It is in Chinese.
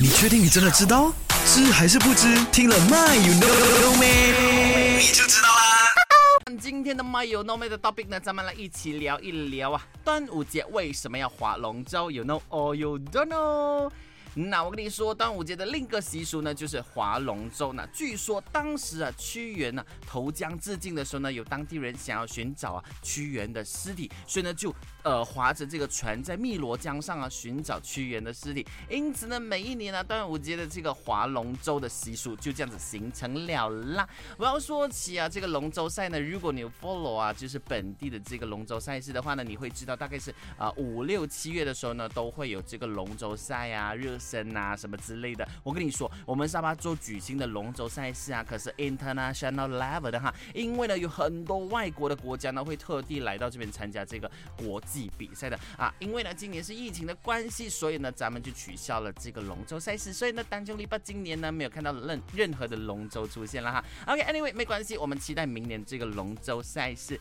你确定你真的知道？知还是不知？听了 My You Know Me，？你就知道啦。今天的 My You Know Me 的 topic 呢，咱们来一起聊一聊啊，端午节为什么要划龙舟？You know all you don't know？那我跟你说，端午节的另一个习俗呢，就是划龙舟。那据说当时啊，屈原呢投江自尽的时候呢，有当地人想要寻找啊屈原的尸体，所以呢就呃划着这个船在汨罗江上啊寻找屈原的尸体。因此呢，每一年呢端午节的这个划龙舟的习俗就这样子形成了啦。我要说起啊这个龙舟赛呢，如果你有 follow 啊就是本地的这个龙舟赛事的话呢，你会知道大概是啊五六七月的时候呢都会有这个龙舟赛啊热。身啊什么之类的，我跟你说，我们沙巴州举行的龙舟赛事啊，可是 international level 的哈，因为呢有很多外国的国家呢会特地来到这边参加这个国际比赛的啊，因为呢今年是疫情的关系，所以呢咱们就取消了这个龙舟赛事，所以呢单中篱笆今年呢没有看到任任何的龙舟出现了哈。OK，anyway 没关系，我们期待明年这个龙舟赛事。